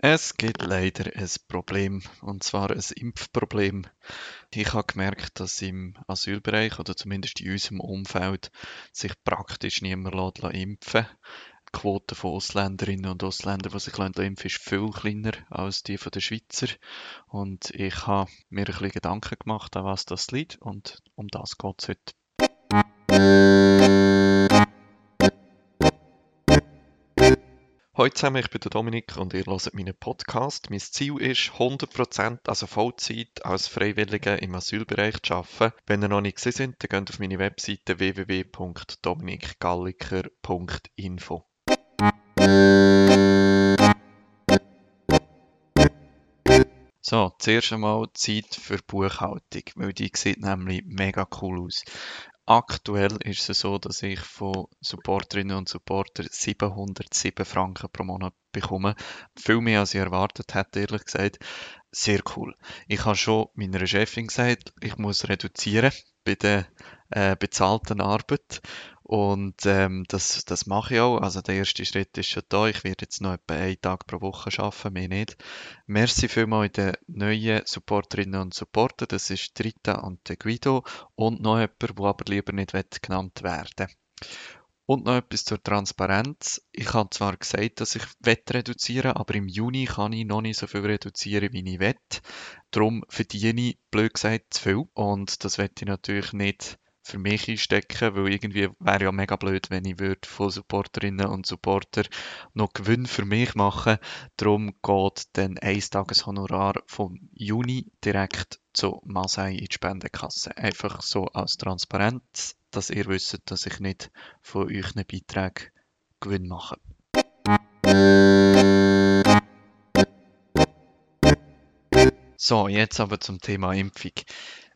Es gibt leider ein Problem, und zwar ein Impfproblem. Ich habe gemerkt, dass im Asylbereich oder zumindest in unserem Umfeld sich praktisch niemand lässt impfen Die Quote von Ausländerinnen und Ausländern, die sich impfen lassen, ist viel kleiner als die der Schweizer. Und ich habe mir ein bisschen Gedanken gemacht, an was das liegt, und um das geht es heute. Hallo zusammen, ich bin der Dominik und ihr hört meinen Podcast. Mein Ziel ist, 100%, also Vollzeit, als Freiwilliger im Asylbereich zu arbeiten. Wenn ihr noch nicht gesehen seid, dann geht auf meine Webseite www.dominikgalliker.info. So, zuerst einmal Zeit für Buchhaltung, weil die sieht nämlich mega cool aus. Aktuell ist es so, dass ich von Supporterinnen und Supportern 707 Franken pro Monat bekomme. Viel mehr als ich erwartet hätte, ehrlich gesagt. Sehr cool. Ich habe schon meiner Chefin gesagt, ich muss reduzieren bei der äh, bezahlten Arbeit. Und ähm, das, das mache ich auch. Also der erste Schritt ist schon da. Ich werde jetzt noch etwa einen Tag pro Woche arbeiten, mehr nicht. Merci vielmals den neuen Supporterinnen und Supporter. Das ist Rita und der Guido und noch jemand, der aber lieber nicht genannt werden und noch etwas zur Transparenz. Ich habe zwar gesagt, dass ich reduzieren aber im Juni kann ich noch nicht so viel reduzieren, wie ich will. Darum verdiene ich, blöd gesagt, zu viel. Und das werde ich natürlich nicht für mich einstecken, weil irgendwie wäre ja mega blöd, wenn ich würde von Supporterinnen und Supporter noch Gewinn für mich machen. Darum geht dann ein Tageshonorar vom Juni direkt zu Masai in die Spendenkasse. Einfach so als Transparenz, dass ihr wisst, dass ich nicht von euch einen Beitrag Gewinn mache. So, jetzt aber zum Thema Impfung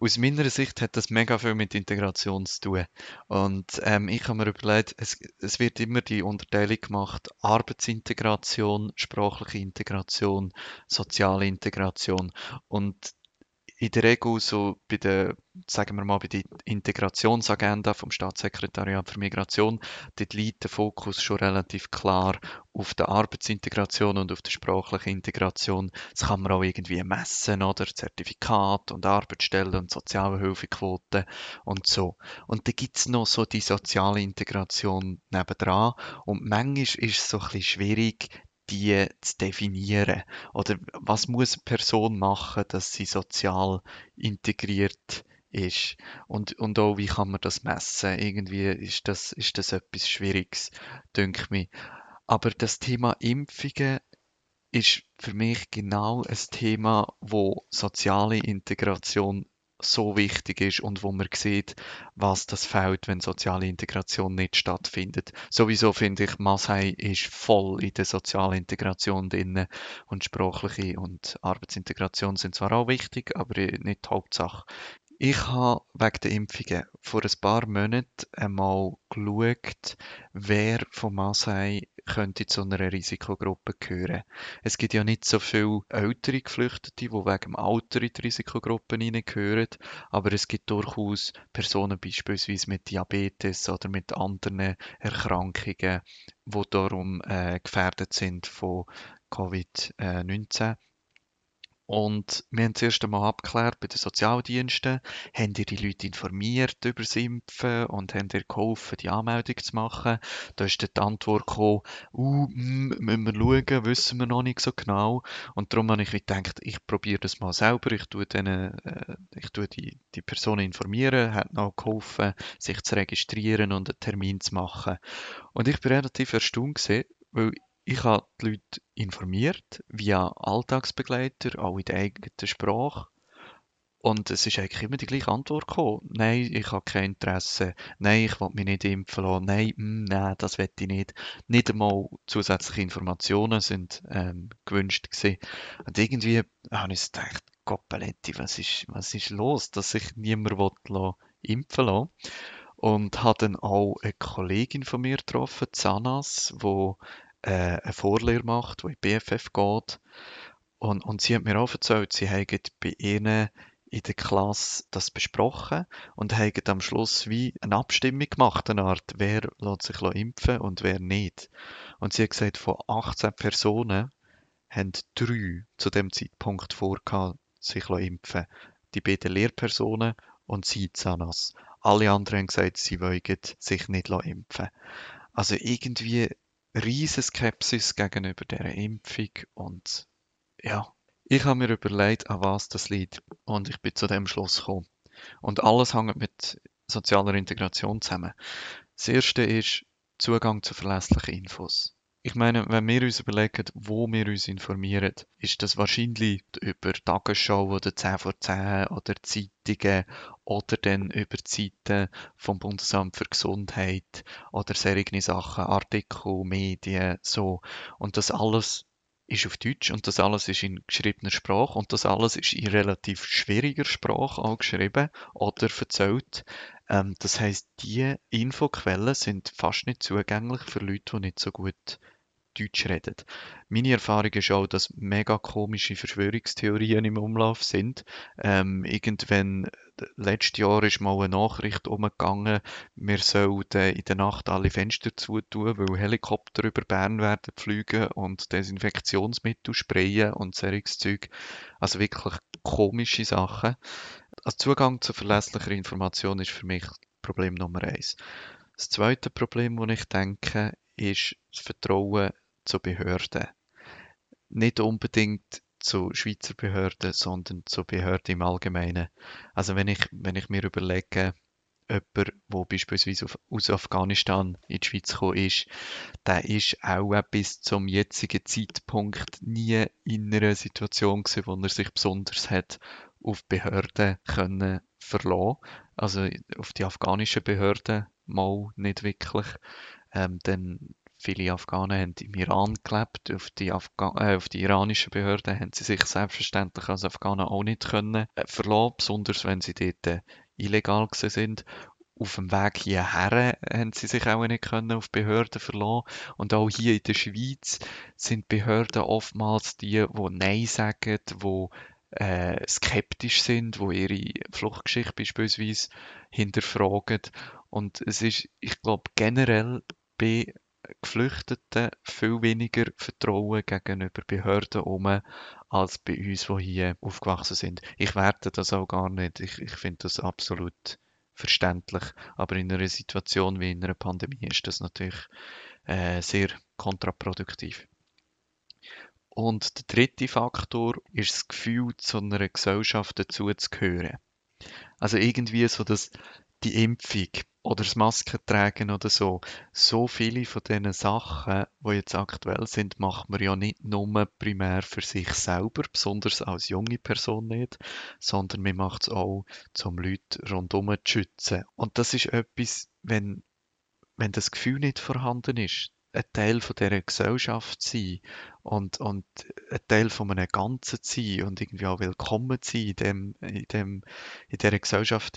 aus meiner Sicht hat das mega viel mit Integration zu tun. Und ähm, ich habe mir überlegt, es, es wird immer die Unterteilung gemacht, Arbeitsintegration, sprachliche Integration, soziale Integration. Und in der Regel so bei der, sagen wir mal, bei der Integrationsagenda vom Staatssekretariat für Migration, dort liegt der Fokus schon relativ klar auf der Arbeitsintegration und auf der sprachlichen Integration. Das kann man auch irgendwie messen, oder? Zertifikat und Arbeitsstellen und Sozialhilfequoten und so. Und da gibt's noch so die soziale Integration nebendran. Und manchmal ist es so ein bisschen schwierig, die zu definieren? Oder was muss eine Person machen, dass sie sozial integriert ist? Und, und auch, wie kann man das messen? Irgendwie ist das, ist das etwas Schwieriges, denke ich. Aber das Thema Impfungen ist für mich genau ein Thema, wo soziale Integration so wichtig ist und wo man sieht, was das fehlt, wenn soziale Integration nicht stattfindet. Sowieso finde ich, Masai ist voll in der sozialen Integration drin und sprachliche und Arbeitsintegration sind zwar auch wichtig, aber nicht die Hauptsache. Ich habe wegen der Impfungen vor ein paar Monaten einmal geschaut, wer von Masai könnte zu einer Risikogruppe gehören. Es gibt ja nicht so viele ältere Geflüchtete, die wegen dem Alter in die Risikogruppen hineingehören, aber es gibt durchaus Personen beispielsweise mit Diabetes oder mit anderen Erkrankungen, die darum äh, gefährdet sind von Covid-19. Und wir haben zuerst einmal abgeklärt bei den Sozialdiensten, haben ihr die Leute informiert über das Impfen und haben ihr geholfen, die Anmeldung zu machen. Da ist dann die Antwort gekommen, uh, hm, müssen wir schauen, wissen wir noch nicht so genau. Und darum habe ich gedacht, ich probiere das mal selber. Ich tue, denen, äh, ich tue die, die Personen informieren, hat noch geholfen, sich zu registrieren und einen Termin zu machen. Und ich bin relativ erstaunt gewesen, weil ich habe die Leute informiert, via Alltagsbegleiter, auch in der eigenen Sprache. Und es ist eigentlich immer die gleiche Antwort gekommen. Nein, ich habe kein Interesse. Nein, ich will mich nicht impfen lassen. Nein, mh, hm, nein, das will ich nicht. Nicht einmal zusätzliche Informationen sind ähm, gewünscht gewesen. Und irgendwie habe ich gedacht, Goppeletti, was ist, was ist los, dass sich niemand impfen lassen Und habe dann auch eine Kollegin von mir getroffen, Zanas, die äh, eine Vorlehre macht, die in die BFF geht. Und, und sie hat mir auch erzählt, sie haben bei ihnen in der Klasse das besprochen und haben am Schluss wie eine Abstimmung gemacht, eine Art, wer lässt sich impfen und wer nicht. Und sie hat gesagt, von 18 Personen haben drei zu dem Zeitpunkt vorgehabt, sich impfen Die beiden Lehrpersonen und sie Zanas. Alle anderen haben gesagt, sie wollen sich nicht impfen Also irgendwie riesige Skepsis gegenüber der Impfung und ja, ich habe mir überlegt, an was das liegt und ich bin zu dem Schluss gekommen. Und alles hängt mit sozialer Integration zusammen. Das erste ist Zugang zu verlässlichen Infos. Ich meine, wenn wir uns überlegen, wo wir uns informieren, ist das wahrscheinlich über Tagesschau oder 10 vor 10 oder Zeitungen oder dann über die Seiten vom Bundesamt für Gesundheit oder solche Sachen, Artikel, Medien, so. Und das alles ist auf Deutsch und das alles ist in geschriebener Sprache und das alles ist in relativ schwieriger Sprache auch geschrieben oder erzählt. Ähm, das heißt, die Infoquellen sind fast nicht zugänglich für Leute, die nicht so gut Deutsch reden. Meine Erfahrung ist auch, dass mega komische Verschwörungstheorien im Umlauf sind. Ähm, irgendwann, letztes Jahr ist mal eine Nachricht umgegangen, wir sollten in der Nacht alle Fenster zutun, weil Helikopter über Bern werden fliegen und Desinfektionsmittel sprayen und solches Zeug. Also wirklich komische Sachen. Also Zugang zu verlässlicher Information ist für mich Problem Nummer eins. Das zweite Problem, das ich denke, ist das Vertrauen zu Behörden. Nicht unbedingt zu Schweizer Behörden, sondern zu Behörden im Allgemeinen. Also wenn ich, wenn ich mir überlege, jemand, der beispielsweise aus Afghanistan in die Schweiz gekommen ist, der ist auch bis zum jetzigen Zeitpunkt nie in einer Situation gewesen, wo er sich besonders hat auf Behörden können verlassen. Also auf die afghanischen Behörden mal nicht wirklich. Ähm, dann Viele Afghanen haben im Iran gelebt. Auf die, äh, auf die iranischen Behörden haben sie sich selbstverständlich als Afghanen auch nicht können äh, verlassen, besonders wenn sie dort äh, illegal sind. Auf dem Weg hierher haben sie sich auch nicht können auf Behörden verlassen. Und auch hier in der Schweiz sind Behörden oftmals die, die Nein sagen, die äh, skeptisch sind, wo ihre Fluchtgeschichte beispielsweise hinterfragen. Und es ist, ich glaube, generell bei Geflüchteten viel weniger Vertrauen gegenüber Behörden um als bei uns, die hier aufgewachsen sind. Ich werte das auch gar nicht. Ich, ich finde das absolut verständlich. Aber in einer Situation wie in einer Pandemie ist das natürlich äh, sehr kontraproduktiv. Und der dritte Faktor ist das Gefühl, zu einer Gesellschaft dazuzugehören. Also irgendwie so, dass die Impfung oder das Maskentragen oder so. So viele von diesen Sachen, die jetzt aktuell sind, macht man ja nicht nur primär für sich selber, besonders als junge Person nicht, sondern man macht es auch, um Leute rundherum zu schützen. Und das ist etwas, wenn, wenn das Gefühl nicht vorhanden ist, ein Teil von dieser Gesellschaft sein und, und ein Teil von einem Ganzen sein und irgendwie auch willkommen sein in, dem, in, dem, in dieser Gesellschaft,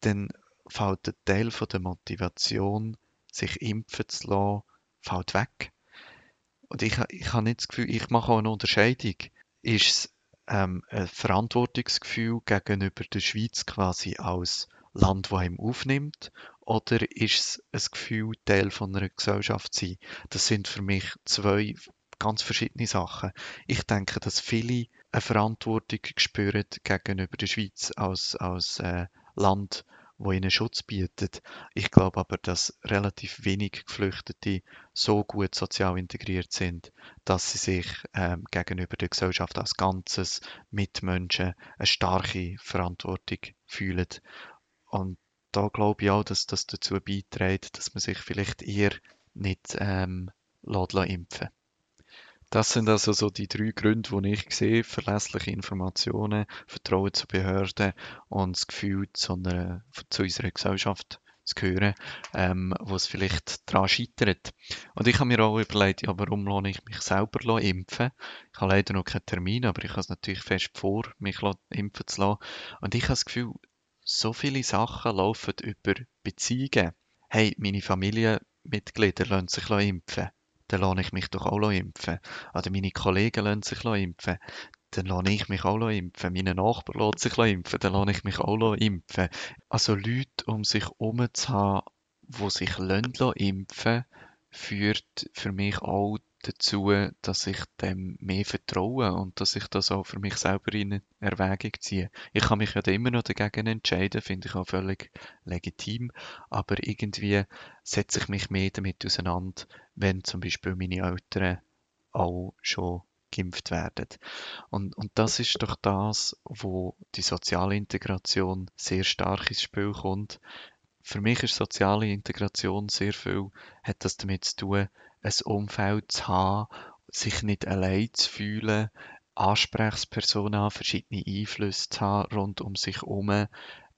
dann fällt ein Teil von der Motivation, sich impfen zu lassen, fällt weg. Und ich, ich habe nicht das Gefühl, ich mache auch eine Unterscheidung. Ist es ähm, ein Verantwortungsgefühl gegenüber der Schweiz quasi als Land, das ihm aufnimmt? Oder ist es ein Gefühl, Teil von einer Gesellschaft zu sein? Das sind für mich zwei ganz verschiedene Sachen. Ich denke, dass viele eine Verantwortung spüren gegenüber der Schweiz als, als äh, Land, wo ihnen Schutz bietet. Ich glaube aber, dass relativ wenig Geflüchtete so gut sozial integriert sind, dass sie sich ähm, gegenüber der Gesellschaft als Ganzes, Mitmenschen, eine starke Verantwortung fühlen. Und da glaube ich auch, dass das dazu beiträgt, dass man sich vielleicht eher nicht ähm, lässt, impfen das sind also so die drei Gründe, die ich sehe. Verlässliche Informationen, Vertrauen zu Behörden und das Gefühl, zu, einer, zu unserer Gesellschaft zu gehören, ähm, wo es vielleicht daran scheitert. Und ich habe mir auch überlegt, ja, warum lasse ich mich selber impfen? Ich habe leider noch keinen Termin, aber ich habe es natürlich fest vor, mich impfen zu lassen. Und ich habe das Gefühl, so viele Sachen laufen über Beziehungen. Hey, meine Familienmitglieder lassen sich impfen dann lasse ich mich doch auch impfen. Oder meine Kollegen lassen sich impfen. Dann lasse ich mich auch impfen. Meine Nachbarn lassen sich impfen. Dann lasse ich mich auch impfen. Also Leute um sich herum zu haben, die sich impfen lassen, führt für mich auch dazu, dass ich dem mehr vertraue und dass ich das auch für mich selber in Erwägung ziehe. Ich kann mich ja dann immer noch dagegen entscheiden, finde ich auch völlig legitim, aber irgendwie setze ich mich mehr damit auseinander, wenn zum Beispiel meine Eltern auch schon geimpft werden. Und, und das ist doch das, wo die soziale Integration sehr stark ins Spiel kommt. Für mich ist soziale Integration sehr viel, hat das damit zu tun, ein Umfeld zu haben, sich nicht allein zu fühlen, Ansprechpersonen verschiedene Einflüsse zu haben rund um sich herum, äh,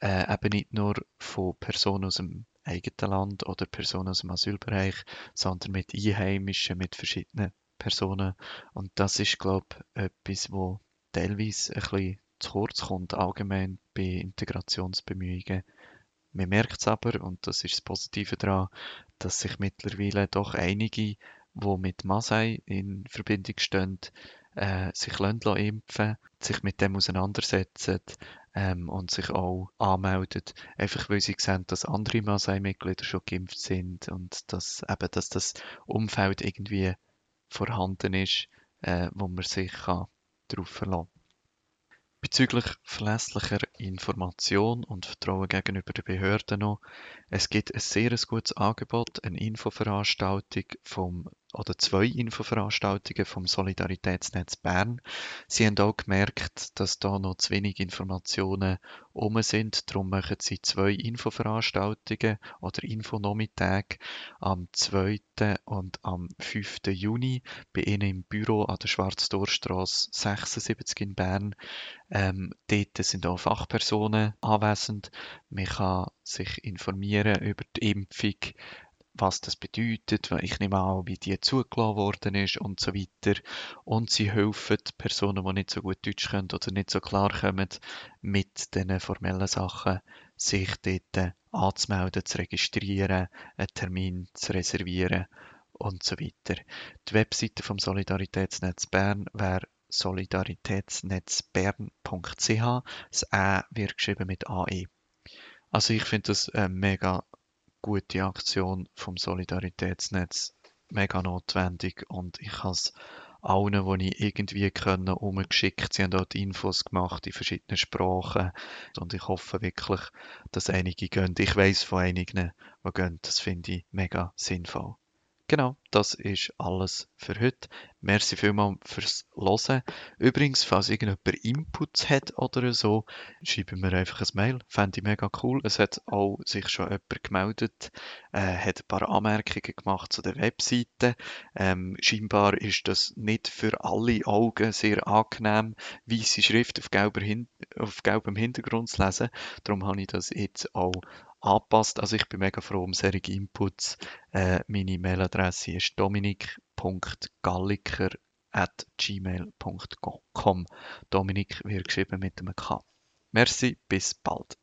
eben nicht nur von Personen aus dem eigenen Land oder Personen aus dem Asylbereich, sondern mit Einheimischen, mit verschiedenen Personen. Und das ist, glaube ich, etwas, wo teilweise ein bisschen zu kurz kommt, allgemein bei Integrationsbemühungen. Man merkt es aber, und das ist das Positive daran, dass sich mittlerweile doch einige, die mit Masai in Verbindung stehen, äh, sich lassen impfen sich mit dem auseinandersetzen ähm, und sich auch anmelden, einfach weil sie sehen, dass andere Masai-Mitglieder schon geimpft sind und dass eben, dass das Umfeld irgendwie vorhanden ist, äh, wo man sich kann darauf verlassen kann. Bezüglich verlässlicher Information und Vertrauen gegenüber den Behörden noch. Es gibt ein sehr gutes Angebot, eine Infoveranstaltung vom oder zwei Infoveranstaltungen vom Solidaritätsnetz Bern. Sie haben auch gemerkt, dass da noch zu wenig Informationen um sind. Darum machen sie zwei Infoveranstaltungen oder Infonomitage am 2. und am 5. Juni bei Ihnen im Büro an der Schwarzdorstraße 76 in Bern. Ähm, dort sind auch Fachpersonen anwesend. Man kann sich informieren über die Impfung, was das bedeutet, ich nehme an, wie die zugelassen worden ist und so weiter. Und sie helfen Personen, die nicht so gut Deutsch können oder nicht so klar kommen, mit diesen formellen Sachen, sich dort anzumelden, zu registrieren, einen Termin zu reservieren und so weiter. Die Webseite vom Solidaritätsnetz Bern wäre solidaritätsnetzbern.ch. Das Ä wird geschrieben mit AE. Also ich finde das äh, mega gute Aktion vom Solidaritätsnetz, mega notwendig und ich habe es allen, die ich irgendwie können, umgeschickt. Sie haben dort Infos gemacht in verschiedenen Sprachen und ich hoffe wirklich, dass einige gehen. Ich weiß von einigen, die gehen. Das finde ich mega sinnvoll. Genau, das ist alles für heute. Merci vielmals fürs Hören. Übrigens, falls irgendjemand Inputs hat oder so, schreiben mir einfach ein Mail. Fände ich mega cool. Es hat auch sich schon jemand gemeldet, äh, hat ein paar Anmerkungen gemacht zu der Webseite. Ähm, scheinbar ist das nicht für alle Augen sehr angenehm, weiße Schrift auf, Hin auf gelbem Hintergrund zu lesen. Darum habe ich das jetzt auch anpasst. Also ich bin mega froh um solche Inputs. Äh, meine Mailadresse ist dominik.galliker.gmail.com Dominik wird geschrieben mit einem K. Merci, bis bald.